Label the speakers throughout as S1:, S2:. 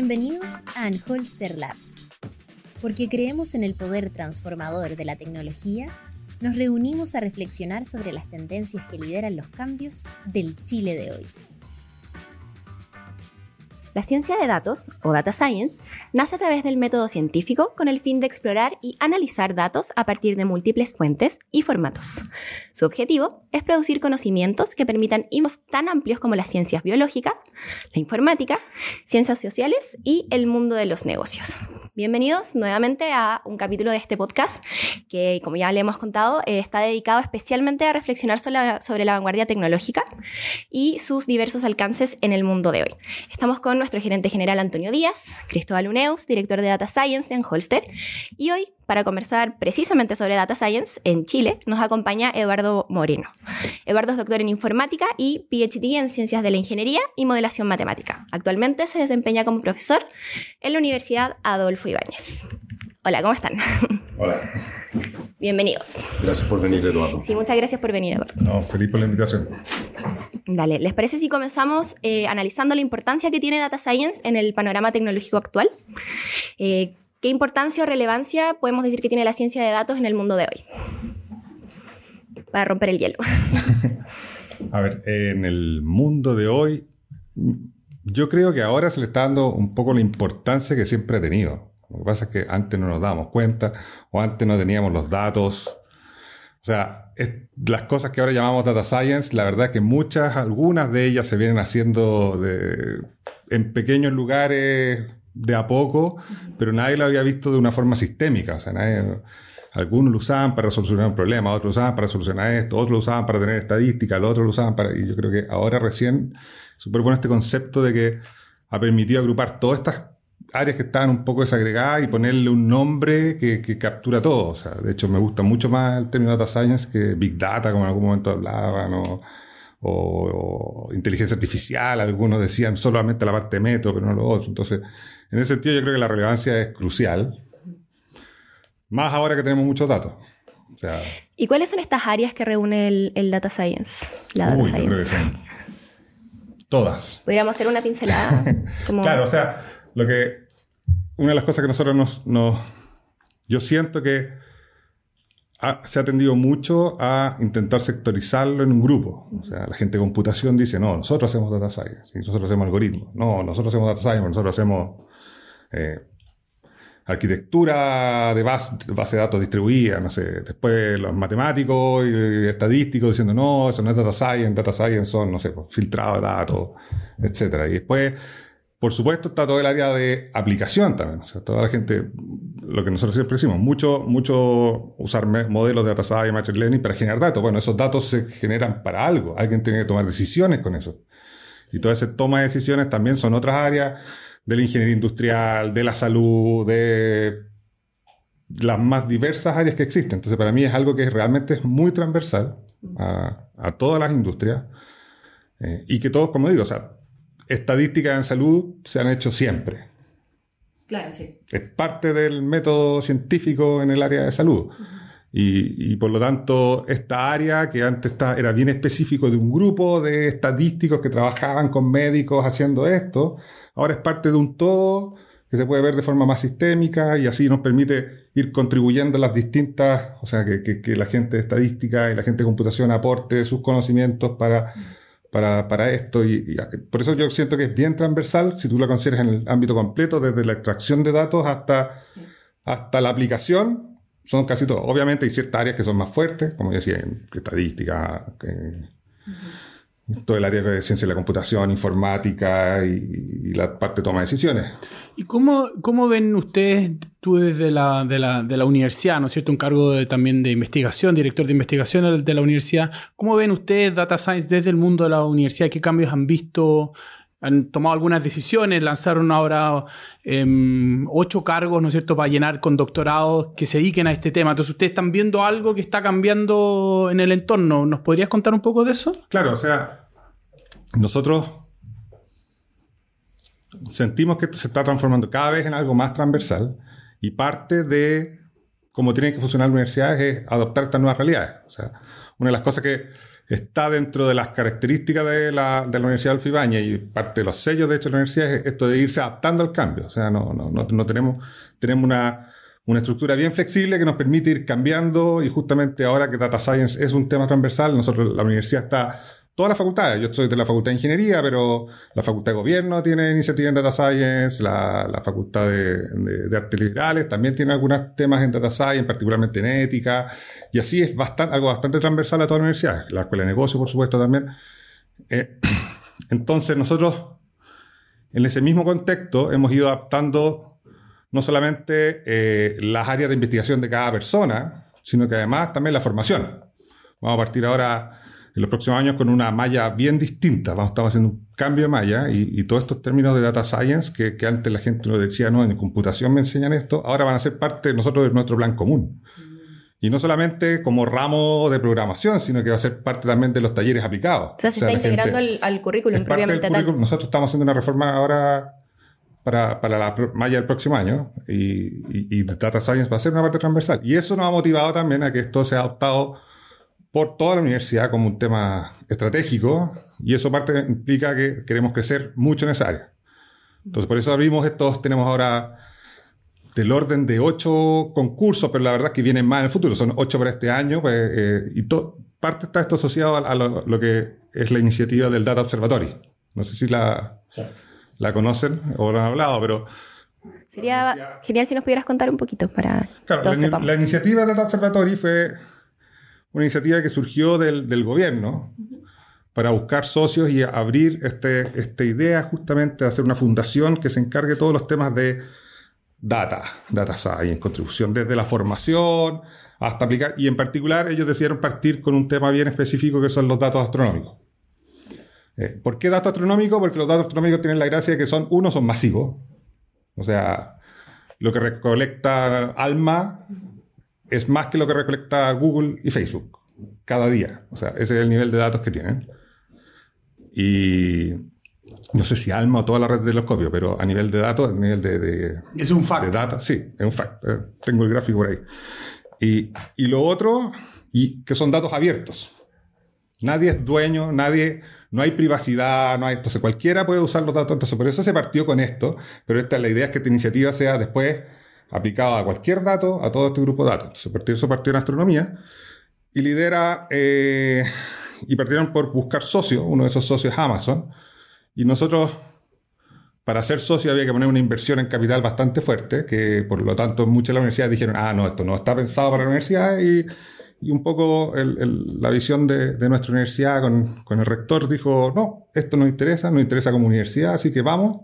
S1: Bienvenidos a Anholster Labs. Porque creemos en el poder transformador de la tecnología, nos reunimos a reflexionar sobre las tendencias que lideran los cambios del Chile de hoy.
S2: La ciencia de datos, o data science, nace a través del método científico con el fin de explorar y analizar datos a partir de múltiples fuentes y formatos. Su objetivo es producir conocimientos que permitan hilos tan amplios como las ciencias biológicas, la informática, ciencias sociales y el mundo de los negocios. Bienvenidos nuevamente a un capítulo de este podcast que, como ya le hemos contado, eh, está dedicado especialmente a reflexionar sobre la, sobre la vanguardia tecnológica y sus diversos alcances en el mundo de hoy. Estamos con nuestro gerente general Antonio Díaz, Cristóbal Uneus, director de Data Science de Anholster, y hoy, para conversar precisamente sobre Data Science en Chile, nos acompaña Eduardo Moreno. Eduardo es doctor en informática y PhD en ciencias de la ingeniería y modelación matemática. Actualmente se desempeña como profesor en la Universidad Adolfo Ibáñez. Hola, ¿cómo están?
S3: Hola.
S2: Bienvenidos.
S3: Gracias por venir, Eduardo.
S2: Sí, muchas gracias por venir, Eduardo.
S3: No, feliz por la invitación.
S2: Dale, ¿les parece si comenzamos eh, analizando la importancia que tiene Data Science en el panorama tecnológico actual? Eh, ¿Qué importancia o relevancia podemos decir que tiene la ciencia de datos en el mundo de hoy? Para romper el hielo.
S3: A ver, en el mundo de hoy, yo creo que ahora se le está dando un poco la importancia que siempre ha tenido. Lo que pasa es que antes no nos dábamos cuenta o antes no teníamos los datos. O sea, las cosas que ahora llamamos data science, la verdad es que muchas, algunas de ellas se vienen haciendo en pequeños lugares de a poco, pero nadie lo había visto de una forma sistémica. O sea, nadie, algunos lo usaban para solucionar un problema, otros lo usaban para solucionar esto, otros lo usaban para tener estadística, los otros lo usaban para... Y yo creo que ahora recién, súper bueno este concepto de que ha permitido agrupar todas estas áreas que estaban un poco desagregadas y ponerle un nombre que, que, captura todo. O sea, de hecho, me gusta mucho más el término data science que big data, como en algún momento hablaban, o, o, inteligencia artificial. Algunos decían solamente la parte de método, pero no lo otro. Entonces, en ese sentido, yo creo que la relevancia es crucial. Más ahora que tenemos muchos datos. O sea,
S2: ¿Y cuáles son estas áreas que reúne el, el data science? La data
S3: uy,
S2: science.
S3: todas.
S2: Podríamos hacer una pincelada. Como,
S3: Claro, o sea, lo que. Una de las cosas que nosotros nos. yo siento que se ha tendido mucho a intentar sectorizarlo en un grupo. O sea, la gente de computación dice, no, nosotros hacemos data science, nosotros hacemos algoritmos. No, nosotros hacemos data science, nosotros hacemos eh, arquitectura de base, de datos distribuida, no sé. Después los matemáticos y estadísticos diciendo, no, eso no es data science, data science son, no sé, pues, filtrado de datos, etcétera. Y después, por supuesto, está todo el área de aplicación también. O sea, toda la gente, lo que nosotros siempre decimos, mucho, mucho usar modelos de data science, machine learning para generar datos. Bueno, esos datos se generan para algo. Alguien tiene que tomar decisiones con eso. Y toda esa toma de decisiones también son otras áreas de la ingeniería industrial, de la salud, de las más diversas áreas que existen. Entonces, para mí es algo que realmente es muy transversal a, a todas las industrias eh, y que todos, como digo, o sea, estadísticas en salud se han hecho siempre.
S2: Claro, sí.
S3: Es parte del método científico en el área de salud. Y, y por lo tanto, esta área que antes está- era bien específico de un grupo de estadísticos que trabajaban con médicos haciendo esto, ahora es parte de un todo que se puede ver de forma más sistémica y así nos permite ir contribuyendo a las distintas, o sea, que, que- que la gente de estadística y la gente de computación aporte sus conocimientos para, para, para esto. Y, por eso yo siento que es bien transversal, si tú lo consideras en el ámbito completo, desde la extracción de datos hasta, hasta la aplicación, son casi todos. Obviamente hay ciertas áreas que son más fuertes, como decía, en estadística, todo el área de ciencia de la computación, informática y, la parte de toma de decisiones.
S4: ¿Y cómo, cómo ven ustedes, tú desde la, de, la, de la universidad, ¿no es cierto? Un cargo también de investigación, director de investigación de la universidad. ¿Cómo ven ustedes Data Science desde el mundo de la universidad? ¿Qué cambios han visto? Han tomado algunas decisiones, lanzaron ahora em, ocho cargos, ¿no es cierto?, para llenar con doctorados que se dediquen a este tema. Entonces, ¿ustedes están viendo algo que está cambiando en el entorno? ¿Nos podrías contar un poco de eso?
S3: Claro, o sea, nosotros sentimos que esto se está transformando cada vez en algo más transversal y parte de cómo tienen que funcionar las universidades es adoptar estas nuevas realidades. O sea, una de las cosas que, está dentro de las características de la, de la Universidad de Alfibaña y parte de los sellos de hecho de la universidad es esto de irse adaptando al cambio. O sea, no, no, no, no tenemos, tenemos una, una estructura bien flexible que nos permite ir cambiando y justamente ahora que Data Science es un tema transversal, nosotros la universidad está todas las facultades. Yo soy de la Facultad de Ingeniería, pero la Facultad de Gobierno tiene iniciativa en Data Science, la, la Facultad de, de, Artes Liberales también tiene algunos temas en Data Science, particularmente en ética, y así es bastante, algo bastante transversal a toda la universidad. La Escuela de Negocios, por supuesto, también. Eh, entonces, nosotros, en ese mismo contexto, hemos ido adaptando no solamente eh, las áreas de investigación de cada persona, sino que además también la formación. Vamos a partir ahora en los próximos años con una malla bien distinta. Vamos, estamos haciendo un cambio de malla y, todos estos términos de data science que, que, antes la gente nos decía, no, en computación me enseñan esto, ahora van a ser parte de nosotros de nuestro plan común. Mm. Y no solamente como ramo de programación, sino que va a ser parte también de los talleres aplicados.
S2: O sea, se está integrando al, currículum propiamente
S3: tal. Nosotros estamos haciendo una reforma ahora para, para la malla del próximo año y, y, Data Science va a ser una parte transversal. Y eso nos ha motivado también a que esto sea adoptado por toda la universidad como un tema estratégico y eso parte implica que queremos crecer mucho en esa área. Entonces, por eso abrimos estos, tenemos ahora del orden de ocho concursos, pero la verdad es que vienen más en el futuro, son ocho para este año, pues, eh, y parte está esto asociado a, lo, que es la iniciativa del Data Observatory. No sé si la, la conocen o lo han hablado, pero...
S2: Sería genial si nos pudieras contar un poquito para
S3: claro, la, la, iniciativa del Data Observatory fue una iniciativa que surgió del, del gobierno para buscar socios y abrir este, esta idea justamente de hacer una fundación que se encargue de todos los temas de data, data science, contribución desde la formación hasta aplicar, y en particular ellos decidieron partir con un tema bien específico que son los datos astronómicos. Eh, ¿Por qué datos astronómicos? Porque los datos astronómicos tienen la gracia de que son, uno, son masivos, o sea, lo que recolecta ALMA es más que lo que recolecta Google y Facebook cada día. O sea, ese es el nivel de datos que tienen. Y no sé si Alma o toda la red de telescopio, pero a nivel de datos, a nivel de,
S4: es un fact.
S3: De data, sí, es un fact. Eh, tengo el gráfico por ahí. Y, y lo otro, y que son datos abiertos. Nadie es dueño, nadie, no hay privacidad, no hay, entonces cualquiera puede usar los datos. Entonces, por eso se partió con esto, pero esta, la idea es que esta iniciativa sea después aplicado a cualquier dato, a todo este grupo de datos. Entonces, eso partió en astronomía y lidera, eh, y partieron por buscar socios, uno de esos socios es Amazon, y nosotros, para ser socio había que poner una inversión en capital bastante fuerte, que por lo tanto muchas de las universidades dijeron, ah, no, esto no está pensado para la universidad, y, y un poco la visión de, nuestra universidad con, con, el rector dijo, no, esto nos interesa, nos interesa como universidad, así que vamos.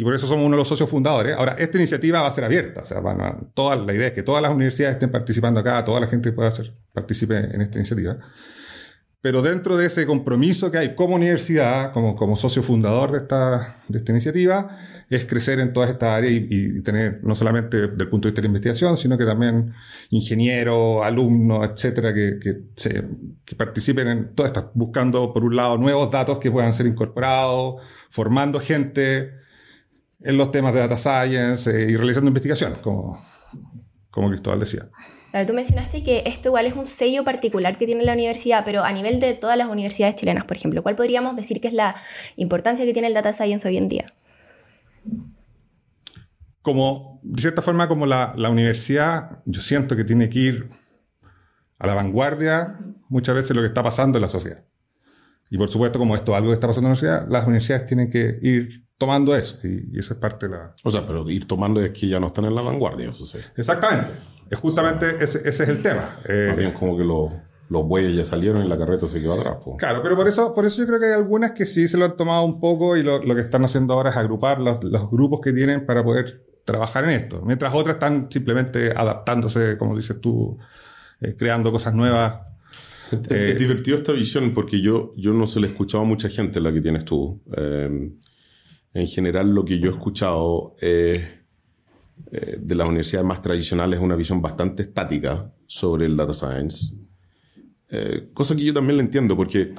S3: Y por eso somos uno de los socios fundadores. Ahora, esta iniciativa va a ser abierta. O sea, van a, toda, la idea es que todas las universidades estén participando acá, toda la gente pueda hacer, participe en esta iniciativa. Pero dentro de ese compromiso que hay como universidad, como, como socio fundador de esta, de esta iniciativa, es crecer en todas estas áreas y, y, tener no solamente del punto de vista de la investigación, sino que también ingenieros, alumnos, etcétera, que, que, se, que participen en todas estas, buscando por un lado nuevos datos que puedan ser incorporados, formando gente en los temas de data science eh, y realizando investigación, como, como Cristóbal decía.
S2: tú mencionaste que esto igual es un sello particular que tiene la universidad, pero a nivel de todas las universidades chilenas, por ejemplo, ¿cuál podríamos decir que es la importancia que tiene el data science hoy en día?
S3: Como, de cierta forma, como la, la universidad, yo siento que tiene que ir a la vanguardia muchas veces lo que está pasando en la sociedad. Y por supuesto, como esto es algo que está pasando en la sociedad, las universidades tienen que ir tomando eso. Y, esa es parte de la...
S5: O sea, pero ir tomando es que ya no están en la vanguardia, eso sí.
S3: Exactamente. Es justamente ese, ese, es el tema.
S5: Eh, Más bien como que los, los bueyes ya salieron y la carreta se quedó atrás.
S3: Claro, pero por eso, por eso yo creo que hay algunas que sí se lo han tomado un poco y lo, lo que están haciendo ahora es agrupar los, los, grupos que tienen para poder trabajar en esto. Mientras otras están simplemente adaptándose, como dices tú, eh, creando cosas nuevas.
S5: Es, eh, divertido esta visión porque yo, yo no se le he escuchado a mucha gente la que tienes tú. Eh, en general lo que yo he escuchado eh, de las universidades más tradicionales es una visión bastante estática sobre el data science. Eh, cosa que yo también lo entiendo porque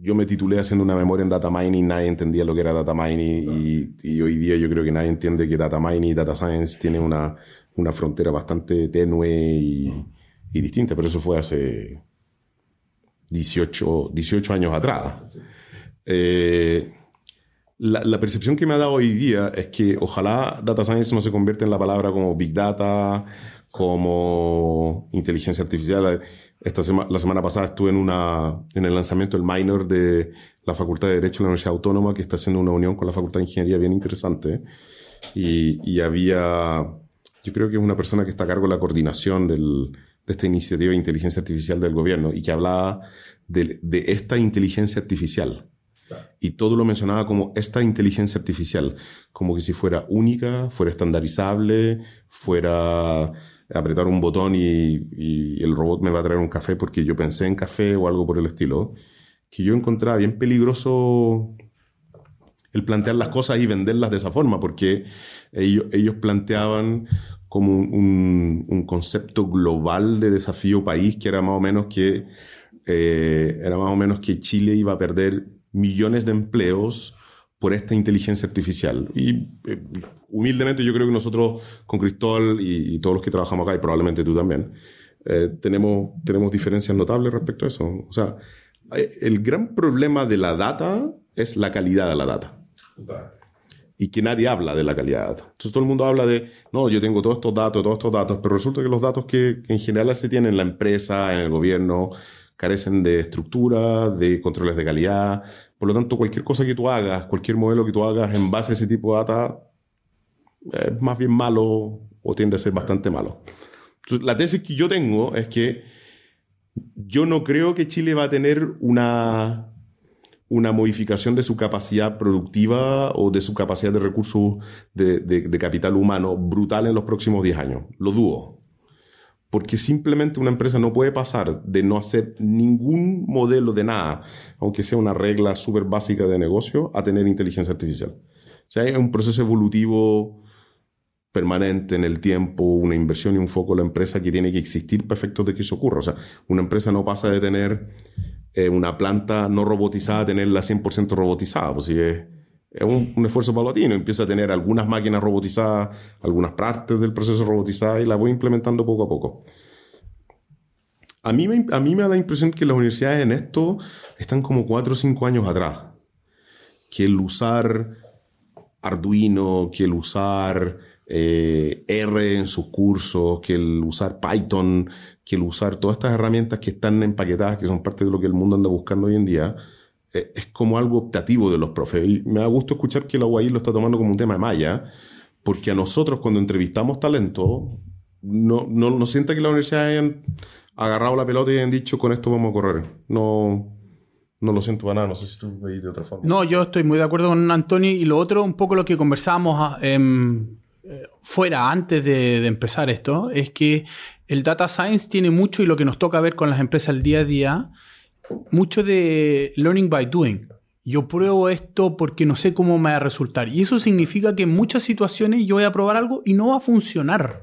S5: yo me titulé haciendo una memoria en data mining, nadie entendía lo que era data mining y, hoy día yo creo que nadie entiende que data mining y data science tienen una, una frontera bastante tenue y, y distinta, pero eso fue hace 18, 18 años atrás. Eh, la, percepción que me ha dado hoy día es que ojalá data science no se convierta en la palabra como big data, como inteligencia artificial. Esta la semana pasada estuve en, una, en el lanzamiento del minor de la Facultad de Derecho de la Universidad Autónoma, que está haciendo una unión con la Facultad de Ingeniería bien interesante. Y, había, yo creo que es una persona que está a cargo de la coordinación de esta iniciativa de inteligencia artificial del gobierno y que hablaba de esta inteligencia artificial. Y todo lo mencionaba como esta inteligencia artificial, como que si fuera única, fuera estandarizable, fuera apretar un botón y, y, el robot me va a traer un café porque yo pensé en café o algo por el estilo, que yo encontraba bien peligroso el plantear las cosas y venderlas de esa forma, porque ellos, ellos planteaban como un, un, concepto global de desafío país que era más o menos que eh, era más o menos que Chile iba a perder millones de empleos por esta inteligencia artificial. Y eh, humildemente yo creo que nosotros con Cristóbal y, todos los que trabajamos acá, y probablemente tú también, eh, tenemos, tenemos diferencias notables respecto a eso. O sea, eh, el gran problema de la data es la calidad de la data y que nadie habla de la calidad. Entonces todo el mundo habla de, no, yo tengo todos estos datos, todos estos datos, pero resulta que los datos que, en general se tienen en la empresa, en el gobierno, carecen de estructura, de controles de calidad. Por lo tanto, cualquier cosa que tú hagas, cualquier modelo que tú hagas en base a ese tipo de data, es más bien malo o tiende a ser bastante malo. Entonces, la tesis que yo tengo es que yo no creo que Chile va a tener una una modificación de su capacidad productiva o de su capacidad de recursos de, de, capital humano brutal en los próximos 10 años. Lo dudo. Porque simplemente una empresa no puede pasar de no hacer ningún modelo de nada, aunque sea una regla súper básica de negocio, a tener inteligencia artificial. O sea, hay un proceso evolutivo permanente en el tiempo, una inversión y un foco en la empresa que tiene que existir para efectos de que eso ocurra. O sea, una empresa no pasa de tener eh, una planta no robotizada a tenerla 100% robotizada, pues si es, es un, un, esfuerzo paulatino. Empieza a tener algunas máquinas robotizadas, algunas partes del proceso robotizadas y las voy implementando poco a poco. A mí, me, a mí me da la impresión que las universidades en esto están como 4 o 5 años atrás. Que el usar Arduino, que el usar eh, R en sus cursos, que el usar Python, que el usar todas estas herramientas que están empaquetadas, que son parte de lo que el mundo anda buscando hoy en día, es como algo optativo de los profes. Y me da gusto escuchar que la UAI lo está tomando como un tema de malla, porque a nosotros cuando entrevistamos talento, no, no, no sienta que la universidad hayan agarrado la pelota y hayan dicho con esto vamos a correr. No, no lo siento para nada, no sé si tú veis de otra forma.
S4: No, yo estoy muy de acuerdo con Antonio y lo otro, un poco lo que conversábamos eh, fuera antes de, de, empezar esto, es que el data science tiene mucho y lo que nos toca ver con las empresas el día a día, mucho de learning by doing. Yo pruebo esto porque no sé cómo me va a resultar. Y eso significa que en muchas situaciones yo voy a probar algo y no va a funcionar.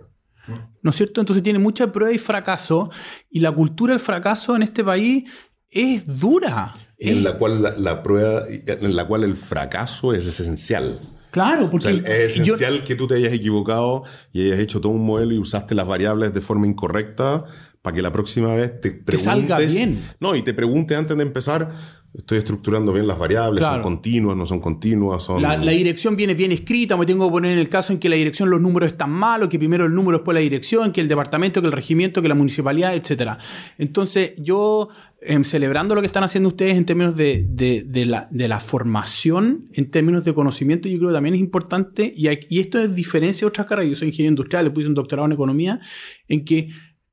S4: ¿No es cierto? Entonces tiene mucha prueba y fracaso. Y la cultura del fracaso en este país es dura.
S5: En la cual la, la prueba, en la cual el fracaso es esencial.
S4: Claro, porque
S5: o sea, es esencial yo... que tú te hayas equivocado y hayas hecho todo un modelo y usaste las variables de forma incorrecta para que la próxima vez te preguntes.
S4: Que salga bien.
S5: No, y te preguntes antes de empezar, estoy estructurando bien las variables, claro. son continuas, no son continuas, son...
S4: La, la, dirección viene bien escrita, me tengo que poner en el caso en que la dirección, los números están malos, que primero el número, después la dirección, que el departamento, que el regimiento, que la municipalidad, etc. Entonces, yo, eh, celebrando lo que están haciendo ustedes en términos de, de, de, la, de, la, formación, en términos de conocimiento, yo creo que también es importante, y, hay, y esto es diferencia de otras carreras, yo soy ingeniero industrial, le puse un doctorado en economía, en que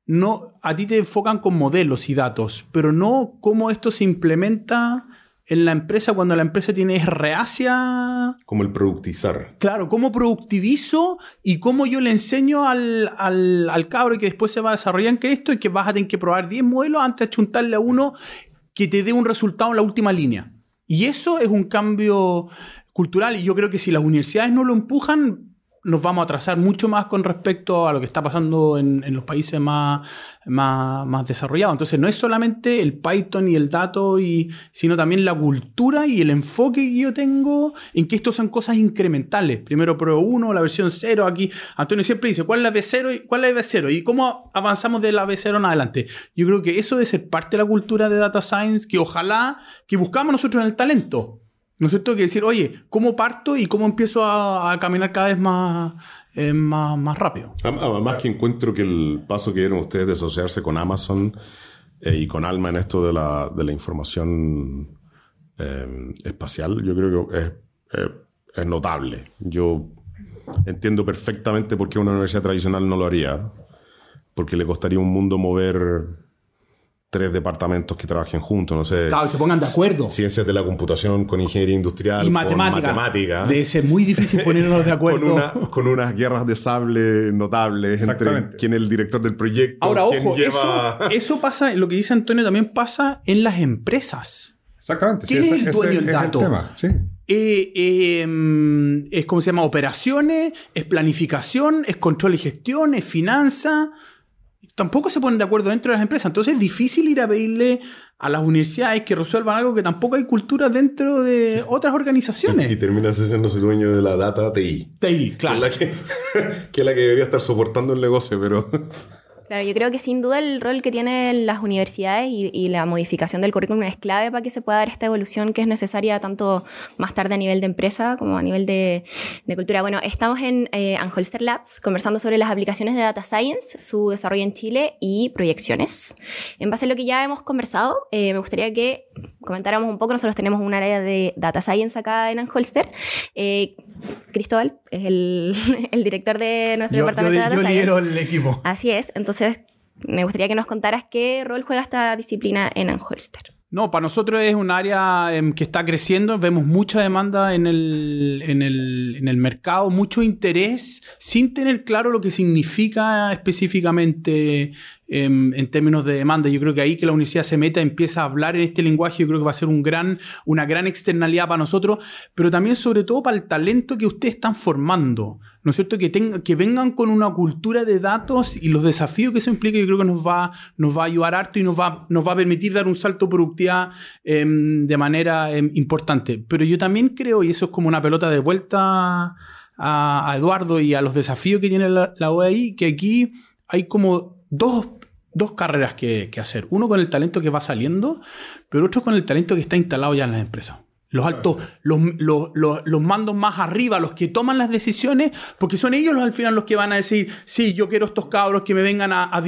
S4: no, a ti te enfocan con modelos y datos, pero no cómo esto se implementa en la empresa cuando la empresa tiene es reacia.
S5: Como el productizar.
S4: Claro, cómo productivizo y cómo yo le enseño al, al, al cabro que después se va a desarrollar en esto y que vas a tener que probar 10 modelos antes de chuntarle a uno que te dé un resultado en la última línea. Y eso es un cambio cultural y yo creo que si las universidades no lo empujan, nos vamos a atrasar mucho más con respecto a lo que está pasando en, los países más, más, desarrollados. Entonces, no es solamente el Python y el dato, y, sino también la cultura y el enfoque que yo tengo en que esto son cosas incrementales. Primero Pro 1, la versión 0. Aquí Antonio siempre dice, ¿cuál es la B0 y cuál es la B0? ¿Y cómo avanzamos de la B0 en adelante? Yo creo que eso debe ser parte de la cultura de Data Science que ojalá que buscamos nosotros en el talento. ¿No es cierto? Que decir, oye, ¿cómo parto y cómo empiezo a, caminar cada vez más, eh, más, más, rápido?
S5: Además que encuentro que el paso que dieron ustedes de asociarse con Amazon eh, y con Alma en esto de la, de la información eh, espacial, yo creo que es, notable. Yo entiendo perfectamente por qué una universidad tradicional no lo haría, porque le costaría un mundo mover tres departamentos que trabajen juntos, no sé.
S4: Claro, se pongan de acuerdo.
S5: Ciencias de la computación con ingeniería industrial.
S4: Y matemática.
S5: matemática.
S4: Debe ser muy difícil ponernos de acuerdo.
S5: con, unas guerras de sable notables entre quién es el director del proyecto.
S4: Ahora, ojo, eso, pasa, lo que dice Antonio también pasa en las empresas.
S3: Exactamente.
S4: ¿Quién es el dueño del dato?
S3: sí.
S4: Eh, em, es como se llama operaciones, es planificación, es control y gestión, es finanza tampoco se ponen de acuerdo dentro de las empresas. Entonces es difícil ir a pedirle a las universidades que resuelvan algo que tampoco hay cultura dentro de otras organizaciones.
S5: Y, terminas siendo dueño de la data TI.
S4: TI, claro.
S5: Que es, la que, que es la que debería estar soportando el negocio, pero...
S2: Claro, yo creo que sin duda el rol que tienen las universidades y, la modificación del currículum es clave para que se pueda dar esta evolución que es necesaria tanto más tarde a nivel de empresa como a nivel de, cultura. Bueno, estamos en eh, Anholster Labs conversando sobre las aplicaciones de Data Science, su desarrollo en Chile y proyecciones. En base a lo que ya hemos conversado, eh, me gustaría que comentáramos un poco. Nosotros tenemos un área de Data Science acá en Anholster. Eh, Cristóbal es el, el, director de nuestro departamento de Data
S4: yo
S2: Science.
S4: Yo el equipo.
S2: Así es. Entonces, me gustaría que nos contaras qué rol juega esta disciplina en Anholster.
S4: No, para nosotros es un área em, que está creciendo, vemos mucha demanda en el, en, el, en el, mercado, mucho interés, sin tener claro lo que significa específicamente em, en términos de demanda. Yo creo que ahí que la universidad se meta, empieza a hablar en este lenguaje, yo creo que va a ser un gran, una gran externalidad para nosotros, pero también sobre todo para el talento que ustedes están formando. ¿No es cierto? Que, que vengan con una cultura de datos y los desafíos que eso implica, yo creo que nos va, nos va a ayudar harto y nos va, nos va a permitir dar un salto productividad em, de manera em, importante. Pero yo también creo, y eso es como una pelota de vuelta a, Eduardo y a los desafíos que tiene la, la OEI, que aquí hay como dos dos carreras que, que, hacer. Uno con el talento que va saliendo, pero otro con el talento que está instalado ya en las empresas los altos, los, los, los, mandos más arriba, los que toman las decisiones, porque son ellos los, al final los que van a decir, sí, yo quiero estos cabros que me vengan a, a,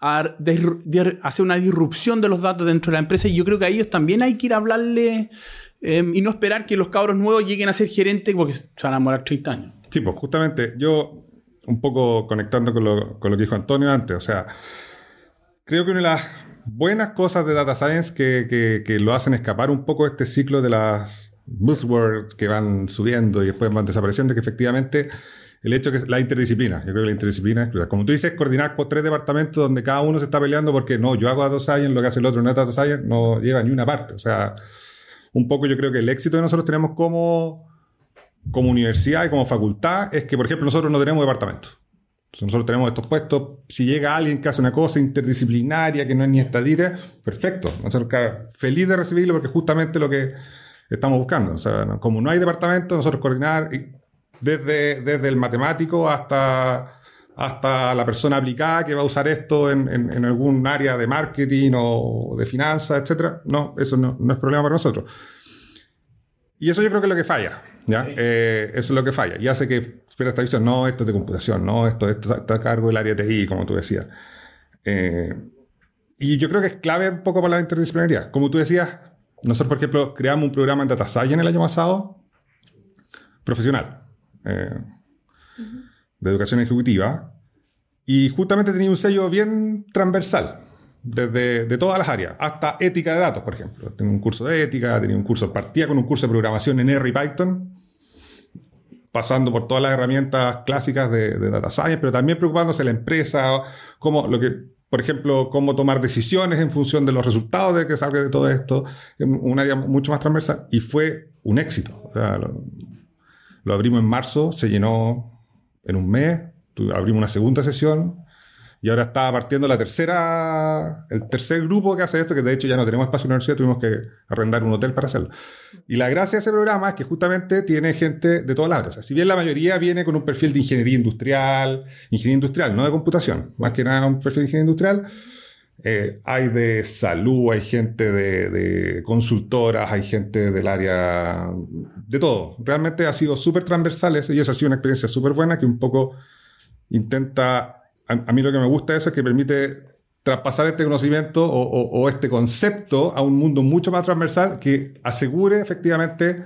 S4: a, hacer una disrupción de los datos dentro de la empresa. Y yo creo que a ellos también hay que ir a hablarle em, y no esperar que los cabros nuevos lleguen a ser gerentes porque se van a demorar 30 años.
S3: Sí, pues justamente yo, un poco conectando con lo, con lo que dijo Antonio antes, o sea, creo que una de las buenas cosas de Data Science que, que, lo hacen escapar un poco este ciclo de las buzzwords que van subiendo y después van desapareciendo, que efectivamente el hecho que la interdisciplina, yo creo que la interdisciplina Como tú dices, coordinar con tres departamentos donde cada uno se está peleando porque no, yo hago Data Science, lo que hace el otro no es Data Science, no lleva ni una parte. O sea, un poco yo creo que el éxito que nosotros tenemos como, como universidad y como facultad es que, por ejemplo, nosotros no tenemos Nosotros tenemos estos puestos, si llega alguien que hace una cosa interdisciplinaria que no es ni estadita, perfecto. Nosotros feliz de recibirlo porque es justamente lo que estamos buscando. O sea, como no hay departamento, nosotros coordinar desde, desde el matemático hasta, hasta la persona aplicada que va a usar esto en, en, algún área de marketing o de finanzas, etc. No, eso no, no es problema para nosotros. Y eso yo creo que es lo que falla. ¿ya? Eh, eso es lo que falla. Y hace que espera esta visión, no, esto es de computación, no, esto, esto está a cargo del área TI, como tú decías. Eh, y yo creo que es clave un poco para la interdisciplinaridad. Como tú decías, nosotros, por ejemplo, creamos un programa en Data Science el año pasado, profesional, eh, de educación ejecutiva, y justamente tenía un sello bien transversal, desde de todas las áreas, hasta ética de datos, por ejemplo. Tenía un curso de ética, tenía un curso, partía con un curso de programación en R y Python, pasando por todas las herramientas clásicas de, data science, pero también preocupándose la empresa, cómo, lo que, por ejemplo, cómo tomar decisiones en función de los resultados de que salga de todo esto, un área mucho más transversal, y fue un éxito. lo, abrimos en marzo, se llenó en un mes, abrimos una segunda sesión y ahora está partiendo la tercera, el tercer grupo que hace esto, que de hecho ya no tenemos espacio en la universidad, tuvimos que arrendar un hotel para hacerlo. Y la gracia de ese programa es que justamente tiene gente de todas las áreas. Si bien la mayoría viene con un perfil de ingeniería industrial, ingeniería industrial, no de computación, más que nada un perfil de ingeniería industrial, eh, hay de salud, hay gente de, de consultoras, hay gente del área de todo. Realmente ha sido súper transversal eso y eso ha sido una experiencia súper buena que un poco intenta, a, mí lo que me gusta eso es que permite traspasar este conocimiento o, este concepto a un mundo mucho más transversal que asegure efectivamente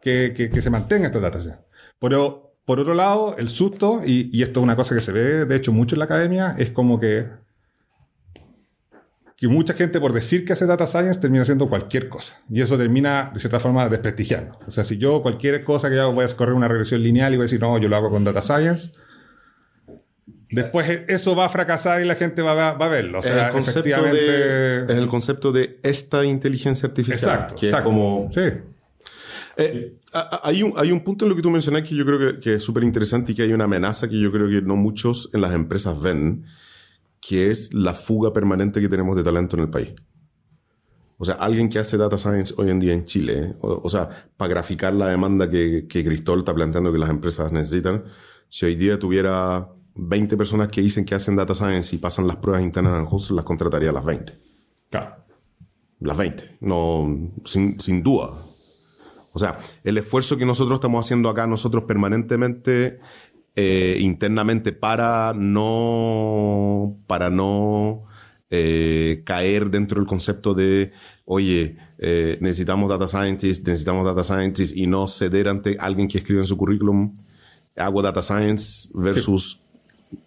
S3: que, se mantenga estos datasets. Pero, por otro lado, el susto, y, y esto es una cosa que se ve de hecho mucho en la academia, es como que que mucha gente por decir que hace data science termina haciendo cualquier cosa. Y eso termina, de cierta forma, desprestigiando. O sea, si yo cualquier cosa que hago voy a correr una regresión lineal y voy a decir, no, yo lo hago con data science, después eso va a fracasar y la gente va, a- va a verlo. O
S5: es,
S3: sea,
S5: el concepto
S3: efectivamente...
S5: de, es el concepto de esta inteligencia artificial.
S3: Exacto,
S5: que
S3: exacto.
S5: es como...
S3: Sí.
S5: Eh, hay, un, hay un punto en lo que tú mencionas que yo creo que, que es súper interesante y que hay una amenaza que yo creo que no muchos en las empresas ven, que es la fuga permanente que tenemos de talento en el país. O sea, alguien que hace data science hoy en día en Chile, o, o sea, para graficar la demanda que, que Cristol está planteando que las empresas necesitan, si hoy día tuviera 20 personas que dicen que hacen data science y pasan las pruebas internas en Hustle, las contrataría a las 20.
S3: Claro.
S5: Las 20, no, sin, sin duda. O sea, el esfuerzo que nosotros estamos haciendo acá, nosotros permanentemente, eh, internamente, para no, para no eh, caer dentro del concepto de, oye, eh, necesitamos data scientists, necesitamos data scientists, y no ceder ante alguien que escribe en su currículum, hago data science versus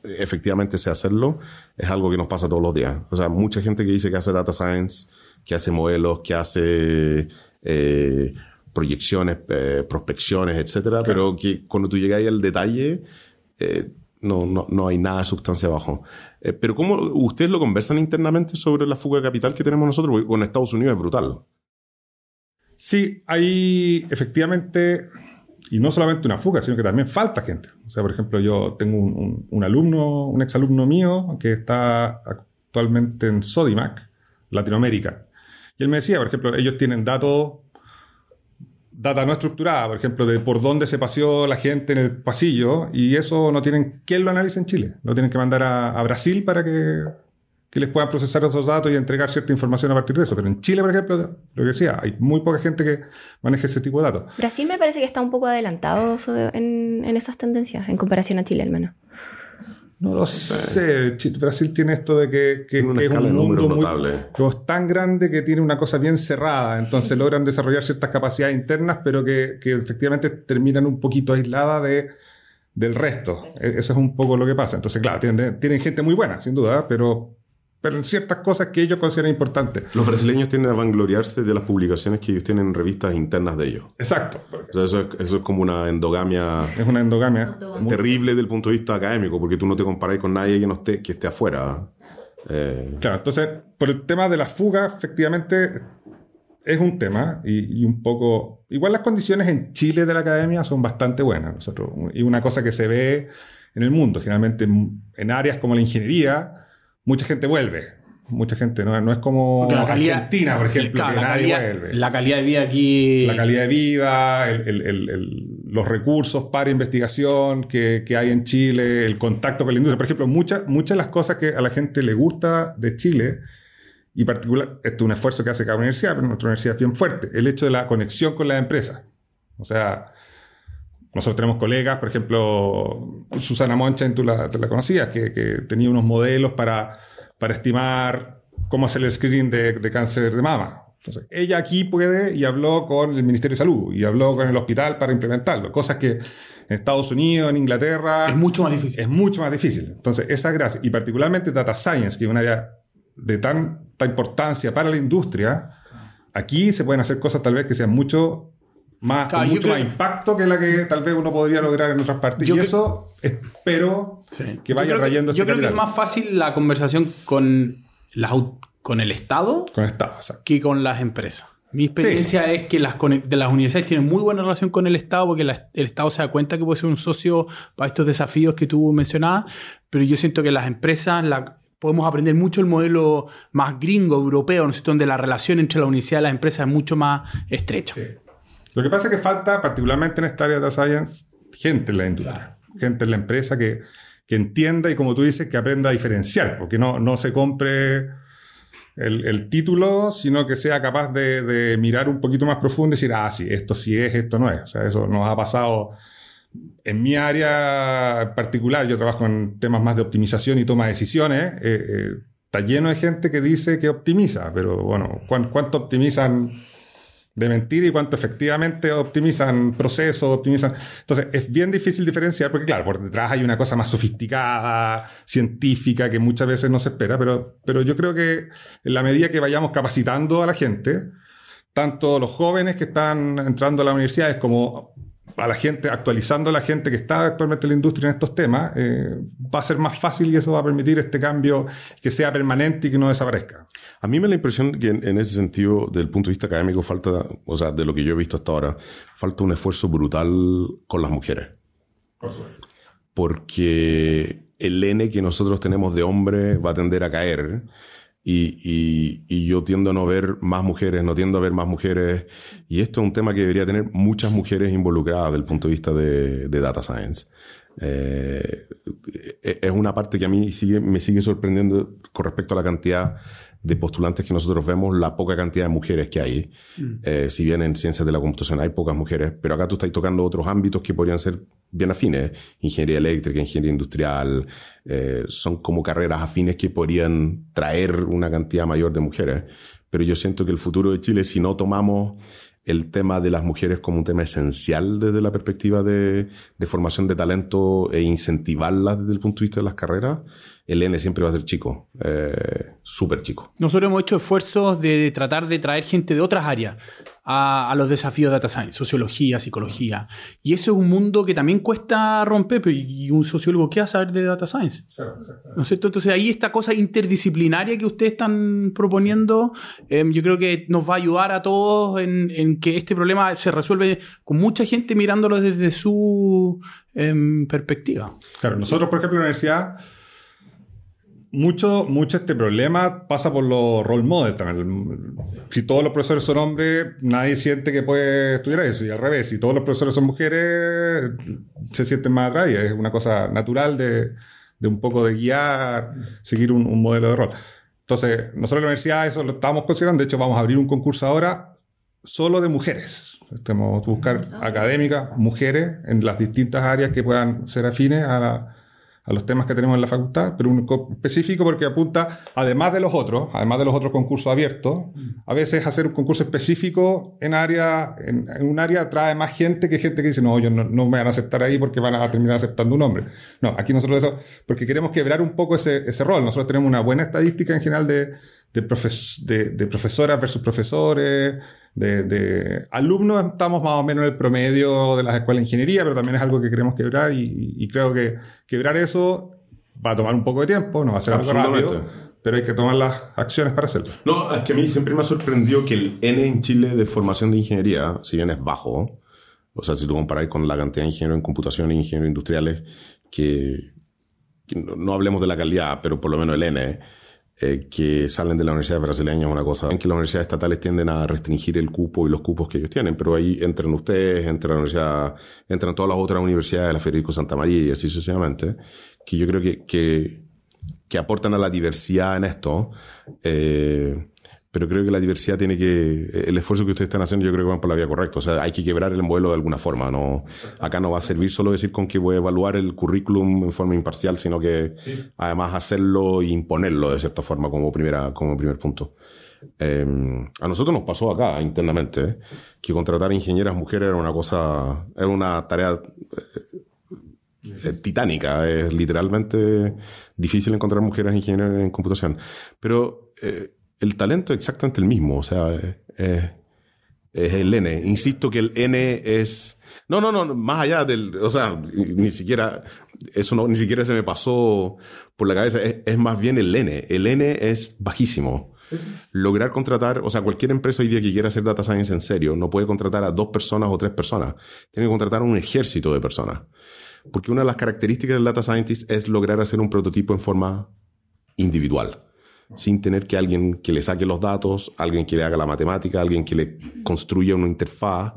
S5: efectivamente sé hacerlo, es algo que nos pasa todos los días. O sea, mucha gente que dice que hace data science, que hace modelos, que hace eh, proyecciones, eh, prospecciones, etcétera, pero que cuando tú llegas ahí al detalle, eh, no, no, no hay nada de sustancia abajo. Pero ¿cómo ustedes lo conversan internamente sobre la fuga de capital que tenemos nosotros? Porque con Estados Unidos es brutal.
S3: Sí, hay efectivamente, y no solamente una fuga, sino que también falta gente. O sea, por ejemplo, yo tengo un, un- un alumno, un exalumno mío que está actualmente en Sodimac, Latinoamérica. Y él me decía, por ejemplo, ellos tienen datos, data no estructurada, por ejemplo, de por dónde se paseó la gente en el pasillo, y eso no tienen, ¿quién lo analiza en Chile? Lo tienen que mandar a, a Brasil para que, que les puedan procesar esos datos y entregar cierta información a partir de eso. Pero en Chile, por ejemplo, lo que decía, hay muy poca gente que maneje ese tipo de datos.
S2: Brasil me parece que está un poco adelantado sobre- en, en esas tendencias, en comparación a Chile al menos.
S3: No lo sé. Brasil tiene esto de que, que-
S5: Tiene una
S3: que es un mundo muy, es tan grande que tiene una cosa bien cerrada. Entonces logran desarrollar ciertas capacidades internas, pero que, que efectivamente terminan un poquito aisladas de, del resto. E- Eso es un poco lo que pasa. Entonces, claro, tienen, tienen gente muy buena, sin duda, pero, pero en ciertas cosas que ellos consideran importantes.
S5: Los brasileños tienden a vangloriarse de las publicaciones que ellos tienen en revistas internas de ellos.
S3: Exacto.
S5: O sea, eso, es, eso es como una endogamia
S3: Es una endogamia.
S5: terrible desde el punto de vista académico, porque tú no te comparas con nadie que no esté, que esté afuera. Eh,
S3: Claro, entonces, por el tema de la fuga, efectivamente es un tema y, y un poco... Igual las condiciones en Chile de la academia son bastante buenas. Nosotros, y una cosa que se ve en el mundo, generalmente en, en áreas como la ingeniería, mucha gente vuelve. Mucha gente, no, no es como
S4: la calidad-
S3: Argentina, por ejemplo,
S4: Claro,
S3: que
S4: la,
S3: nadie
S4: calidad,
S3: vuelve.
S4: la calidad de vida aquí.
S3: La calidad de vida, el- el- el- el- los recursos para investigación que, que hay en Chile, el contacto con la industria. Por ejemplo, muchas muchas de las cosas que a la gente le gusta de Chile, y particular, esto es un esfuerzo que hace cada universidad, pero nuestra universidad es bien fuerte, el hecho de la conexión con las empresas. O sea, nosotros tenemos colegas, por ejemplo, Susana Moncha, tú la, tú la conocías, que, que tenía unos modelos para, para estimar cómo hacer el screening de, de cáncer de mama. Entonces, ella aquí puede y habló con el Ministerio de Salud y habló con el hospital para implementarlo. Cosas que en Estados Unidos, en Inglaterra,
S4: Es mucho más difícil.
S3: es mucho más difícil. Entonces, esa gracia, y particularmente Data Science, que es un área de tanta importancia para la industria, aquí se pueden hacer cosas tal vez que sean mucho más,
S4: Claro,
S3: con
S4: yo
S3: mucho
S4: creo-
S3: más impacto que la que tal vez uno podría lograr en otras partes.
S4: Yo
S3: y eso espero
S4: Sí.
S3: que vaya
S4: yo
S3: trayendo
S4: Yo
S3: este
S4: creo que es más fácil la conversación con, las, con el Estado
S3: con Estado. exacto.
S4: que con las empresas. Mi experiencia es que las, de las universidades tienen muy buena relación con el Estado porque el Estado se da cuenta que puede ser un socio para estos desafíos que tú mencionabas, pero yo siento que las empresas la, podemos aprender mucho el modelo más gringo, europeo, ¿no donde la relación entre la universidad y las empresas es mucho más estrecha.
S3: Lo que pasa es que falta, particularmente en esta área de data science, gente en la industria, gente en la empresa que, que, entienda y, como tú dices, que aprenda a diferenciar, porque no, no se compre el, el título, sino que sea capaz de, de, mirar un poquito más profundo y decir, ah, sí, esto sí es, esto no es. O sea, eso nos ha pasado en mi área en particular, yo trabajo en temas más de optimización y toma de decisiones. Eh, eh, está lleno de gente que dice que optimiza, pero bueno, ¿cuánto optimizan de mentira y cuánto efectivamente optimizan procesos, optimizan... Entonces, es bien difícil diferenciar porque, claro, por detrás hay una cosa más sofisticada, científica, que muchas veces no se espera, pero, pero yo creo que en la medida que vayamos capacitando a la gente, tanto los jóvenes que están entrando a las universidades como a la gente, actualizando a la gente que está actualmente en la industria en estos temas, eh, va a ser más fácil y eso va a permitir este cambio que sea permanente y que no desaparezca.
S5: A mí me da la impresión que en, ese sentido, desde el punto de vista académico, falta, o sea, de lo que yo he visto hasta ahora, falta un esfuerzo brutal con las mujeres. Por Porque el N que nosotros tenemos de hombre va a tender a caer y, y, y, yo tiendo a no ver más mujeres, no tiendo a ver más mujeres. Y esto es un tema que debería tener muchas mujeres involucradas desde el punto de vista de, de data science. Eh, es una parte que a mí sigue, me sigue sorprendiendo con respecto a la cantidad de postulantes que nosotros vemos, la poca cantidad de mujeres que hay. Mm. Eh, si bien en ciencias de la computación hay pocas mujeres, pero acá tú estás tocando otros ámbitos que podrían ser bien afines. Ingeniería eléctrica, ingeniería industrial, eh, son como carreras afines que podrían traer una cantidad mayor de mujeres. Pero yo siento que el futuro de Chile, si no tomamos el tema de las mujeres como un tema esencial desde la perspectiva de, formación de talento e incentivarlas desde el punto de vista de las carreras, el N siempre va a ser chico, eh, súper chico.
S4: Nosotros hemos hecho esfuerzos de, tratar de traer gente de otras áreas a, los desafíos de data science, sociología, psicología. Y eso es un mundo que también cuesta romper, y un sociólogo, ¿qué va a saber de data science? ¿No es cierto? Entonces ahí esta cosa interdisciplinaria que ustedes están proponiendo, em, yo creo que nos va a ayudar a todos en, que este problema se resuelve con mucha gente mirándolo desde su em, perspectiva.
S3: Claro, nosotros, por ejemplo, en la universidad mucho, mucho este problema pasa por los role models también. Si todos los profesores son hombres, nadie siente que puede estudiar eso. Y al revés, si todos los profesores son mujeres, se sienten más atraídos. Es una cosa natural de, de un poco de guiar, seguir un, un, modelo de rol. Entonces, nosotros en la universidad eso lo estamos considerando. De hecho, vamos a abrir un concurso ahora solo de mujeres. Estamos buscar ah. académicas, mujeres, en las distintas áreas que puedan ser afines a la a los temas que tenemos en la facultad, pero un específico porque apunta, además de los otros, además de los otros concursos abiertos, a veces hacer un concurso específico en área, en, un área trae más gente que gente que dice, no, yo no, no, me van a aceptar ahí porque van a terminar aceptando un hombre. No, aquí nosotros eso, porque queremos quebrar un poco ese, ese rol. Nosotros tenemos una buena estadística en general de, de, de, de profesoras versus profesores, de, de, alumnos estamos más o menos en el promedio de las escuelas de ingeniería, pero también es algo que queremos quebrar y, y creo que quebrar eso va a tomar un poco de tiempo, no va a ser algo rápido, pero hay que tomar las acciones para hacerlo.
S5: No, es que a mí siempre me ha sorprendido que el N en Chile de formación de ingeniería, si bien es bajo, o sea, si tú comparas con la cantidad de ingenieros en computación e ingenieros industriales, que, que no, no, hablemos de la calidad, pero por lo menos el N, eh, que salen de la universidad brasileña una cosa. En que las universidades estatales tienden a restringir el cupo y los cupos que ellos tienen, pero ahí entran ustedes, entra la universidad, entran todas las otras universidades, la Federico Santa María y así sucesivamente, que yo creo que, que, que aportan a la diversidad en esto. Eh, pero creo que la diversidad tiene que, el esfuerzo que ustedes están haciendo yo creo que van por la vía correcta, o sea, hay que quebrar el modelo de alguna forma, no, acá no va a servir solo decir con que voy a evaluar el currículum en forma imparcial, sino que además hacerlo e imponerlo de cierta forma como primera, como primer punto. Eh, a nosotros nos pasó acá internamente que contratar ingenieras mujeres era una cosa, era una tarea eh, titánica, es literalmente difícil encontrar mujeres ingenieras en computación, pero eh, el talento es exactamente el mismo, o sea, es el N. Insisto que el N es... No, no, no, más allá del... O sea, ni siquiera... Eso ni siquiera se me pasó por la cabeza. Es, más bien el N. El N es bajísimo. Lograr contratar, o sea, cualquier empresa hoy día que quiera hacer data science en serio, no puede contratar a dos personas o tres personas. Tiene que contratar a un ejército de personas. Porque una de las características del data scientist es lograr hacer un prototipo en forma individual sin tener que alguien que le saque los datos, alguien que le haga la matemática, alguien que le construya una interfaz.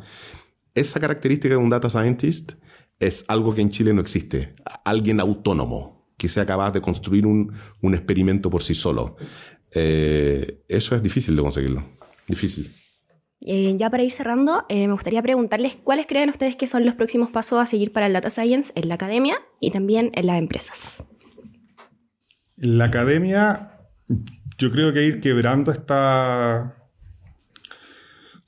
S5: Esa característica de un data scientist es algo que en Chile no existe. Alguien autónomo que sea capaz de construir un, experimento por sí solo. Eh, eso es difícil de conseguirlo. Difícil.
S2: Eh, ya para ir cerrando, eh, me gustaría preguntarles cuáles creen ustedes que son los próximos pasos a seguir para el data science en la academia y también en las empresas.
S3: En la academia yo creo que ir quebrando esta...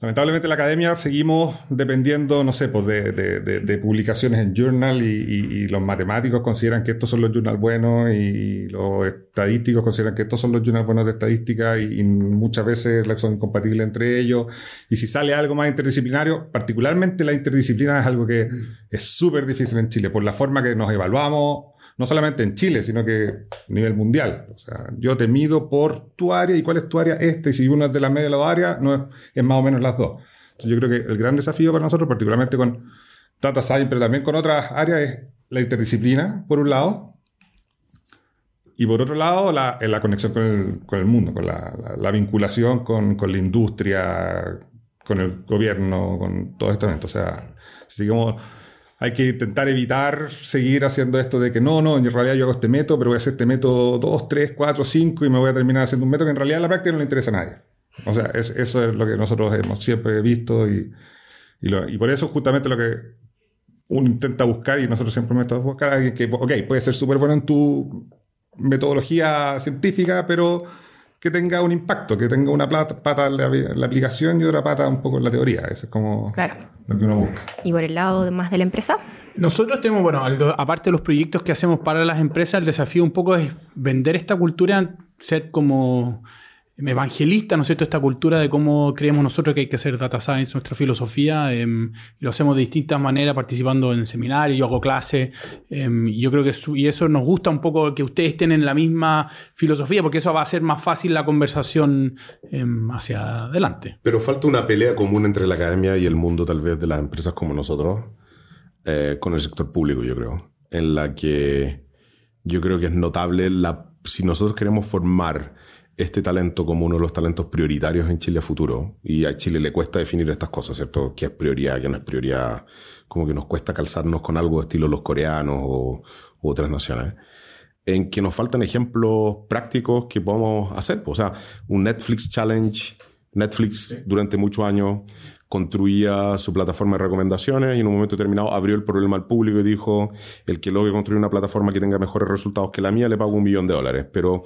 S3: Lamentablemente en la academia seguimos dependiendo, no sé, pues de, publicaciones en journal y, los matemáticos consideran que estos son los journals buenos y los estadísticos consideran que estos son los journals buenos de estadística y, muchas veces son incompatibles entre ellos. Y si sale algo más interdisciplinario, particularmente la interdisciplina es algo que es súper difícil en Chile por la forma que nos evaluamos, no solamente en Chile, sino que a nivel mundial. O sea, yo te mido por tu área y cuál es tu área este, y si uno es de la media de la área, no es, más o menos las dos. Entonces yo creo que el gran desafío para nosotros, particularmente con Data Science, pero también con otras áreas, es la interdisciplina, por un lado, y por otro lado, la, conexión con el, con el, mundo, con la, la, vinculación con, con, la industria, con el gobierno, con todo esto. O sea, si seguimos hay que intentar evitar seguir haciendo esto de que no, no, en realidad yo hago este método, pero voy a hacer este método 2, 3, 4, 5 y me voy a terminar haciendo un método que en realidad en la práctica no le interesa a nadie. O sea, eso es lo que nosotros hemos siempre visto y, y, por eso justamente lo que uno intenta buscar y nosotros siempre estado buscar a alguien que, ok, puede ser súper bueno en tu metodología científica, pero que tenga un impacto, que tenga una pata en la, aplicación y otra pata un poco en la teoría. Eso es como lo que uno busca.
S2: ¿Y por el lado más de la empresa?
S4: Nosotros tenemos, bueno, aparte de los proyectos que hacemos para las empresas, el desafío un poco es vender esta cultura, ser como evangelista, ¿no es cierto?, esta cultura de cómo creemos nosotros que hay que hacer data science, nuestra filosofía, em, lo hacemos de distintas maneras, participando en seminarios, yo hago clases, y yo creo que y eso nos gusta un poco que ustedes estén en la misma filosofía, porque eso va a hacer más fácil la conversación em, hacia adelante.
S5: Pero falta una pelea común entre la academia y el mundo, tal vez, de las empresas como nosotros, eh, con el sector público, yo creo, en la que yo creo que es notable la, si nosotros queremos formar este talento como uno de los talentos prioritarios en Chile a futuro. Y a Chile le cuesta definir estas cosas, ¿cierto? ¿Qué es prioridad, qué no es prioridad? Como que nos cuesta calzarnos con algo de estilo los coreanos o otras naciones. En que nos faltan ejemplos prácticos que podamos hacer. O sea, un Netflix Challenge. Netflix durante muchos años construía su plataforma de recomendaciones y en un momento determinado abrió el problema al público y dijo, el que logre construir una plataforma que tenga mejores resultados que la mía le pago un millón de dólares. Pero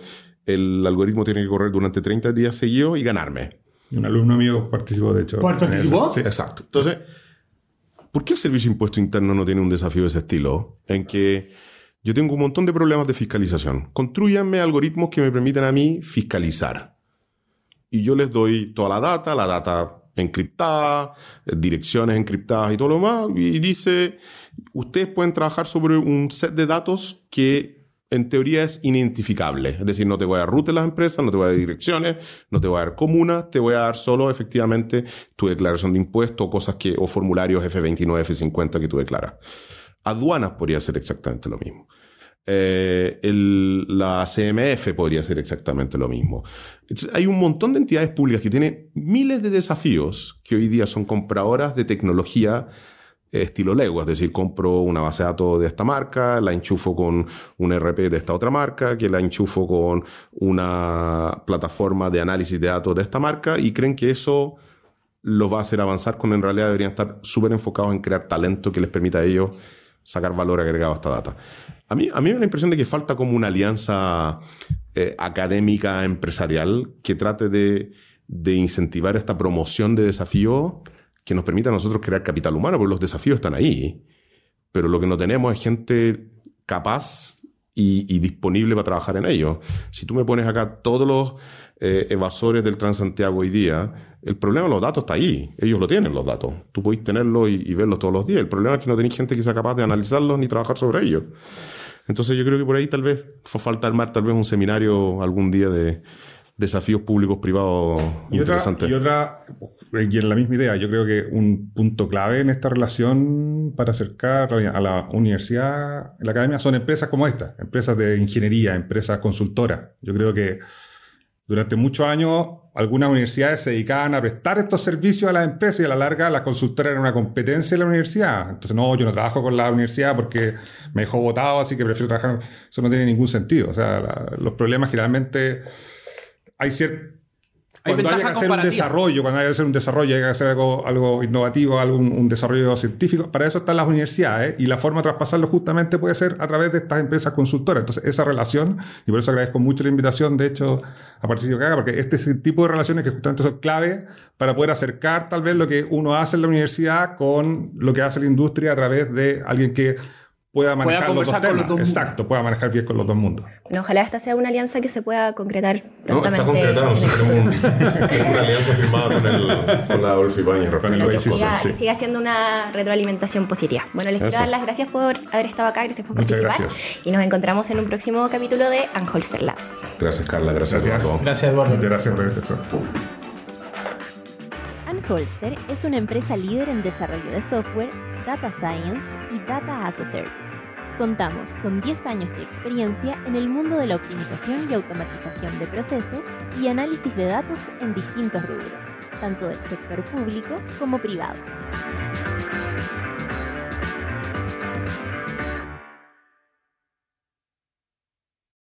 S5: el algoritmo tiene que correr durante 30 días seguidos y ganarme.
S3: Un alumno mío participó, de hecho.
S4: ¿Participó?
S5: Sí. Exacto. Entonces, ¿por qué el Servicio de Impuesto Interno no tiene un desafío de ese estilo? En que yo tengo un montón de problemas de fiscalización. Construyanme algoritmos que me permitan a mí fiscalizar. Y yo les doy toda la data, la data encriptada, direcciones encriptadas y todo lo demás. Y dice, ustedes pueden trabajar sobre un set de datos que en teoría es inidentificable. Es decir, no te voy a dar root de las empresas, no te voy a dar direcciones, no te voy a dar comunas, te voy a dar solo efectivamente tu declaración de impuestos o cosas que, o formularios F29, F50 que tú declaras. Aduanas podría ser exactamente lo mismo. Eh, la CMF podría ser exactamente lo mismo. hay un montón de entidades públicas que tienen miles de desafíos que hoy día son compradoras de tecnología estilo Lego, es decir, compro una base de datos de esta marca, la enchufo con un RP de esta otra marca, que la enchufo con una plataforma de análisis de datos de esta marca y creen que eso los va a hacer avanzar cuando en realidad deberían estar súper enfocados en crear talento que les permita a ellos sacar valor agregado a esta data. A mí, a mí me da la impresión de que falta como una alianza eh, académica empresarial que trate de, de incentivar esta promoción de desafío que nos permita a nosotros crear capital humano, porque los desafíos están ahí. Pero lo que no tenemos es gente capaz y, disponible para trabajar en ello. Si tú me pones acá todos los eh, evasores del Transantiago hoy día, el problema de los datos está ahí. Ellos lo tienen, los datos. Tú podéis tenerlos y, y, verlos todos los días. El problema es que no tenéis gente que sea capaz de analizarlos ni trabajar sobre ellos. Entonces yo creo que por ahí tal vez falta armar tal vez un seminario algún día de desafíos públicos privados
S3: Y otra,
S5: interesantes.
S3: y otra, y en la misma idea, yo creo que un punto clave en esta relación para acercar a la universidad, la academia, son empresas como esta, empresas de ingeniería, empresas consultoras. Yo creo que durante muchos años algunas universidades se dedicaban a prestar estos servicios a las empresas y a la larga las consultoras eran una competencia de la universidad. Entonces, no, yo no trabajo con la universidad porque me dejó votado, así que prefiero trabajar. Eso no tiene ningún sentido. O sea, la- los problemas generalmente hay cierto cuando hay que hacer un desarrollo, cuando hay que hacer un desarrollo, hay que hacer algo, algo innovativo, algo, un, un desarrollo científico, para eso están las universidades y la forma de traspasarlo justamente puede ser a través de estas empresas consultoras. Entonces, esa relación, y por eso agradezco mucho la invitación, de hecho, a participar acá, porque este es el tipo de relaciones que justamente son clave para poder acercar tal vez lo que uno hace en la universidad con lo que hace la industria a través de alguien que pueda manejar los dos
S4: conversar con
S3: temas.
S4: los dos mundos.
S3: Exacto, pueda manejar bien con los dos mundos.
S2: Bueno, ojalá esta sea una alianza que se pueda concretar
S5: No, está
S2: prontamente.
S5: concretado. Nosotros tenemos un- tenemos una alianza firmada con, el, con la Adolfo Ibáñez.
S3: Con el
S2: Pero que siga,
S3: sí.
S2: que siga siendo una retroalimentación positiva. Bueno, les quiero dar las gracias por haber estado acá, gracias por
S3: Muchas
S2: participar.
S3: gracias.
S2: Y nos encontramos en un próximo capítulo de Anholster Labs.
S5: Gracias, Carla. Gracias,
S3: Gracias.
S5: Eduardo.
S4: Gracias, Eduardo.
S3: Muchas gracias por la invitación.
S1: Anholster es una empresa líder en desarrollo de software, data science y data as a service. Contamos con 10 años de experiencia en el mundo de la optimización y automatización de procesos y análisis de datos en distintos rubros, tanto del sector público como privado.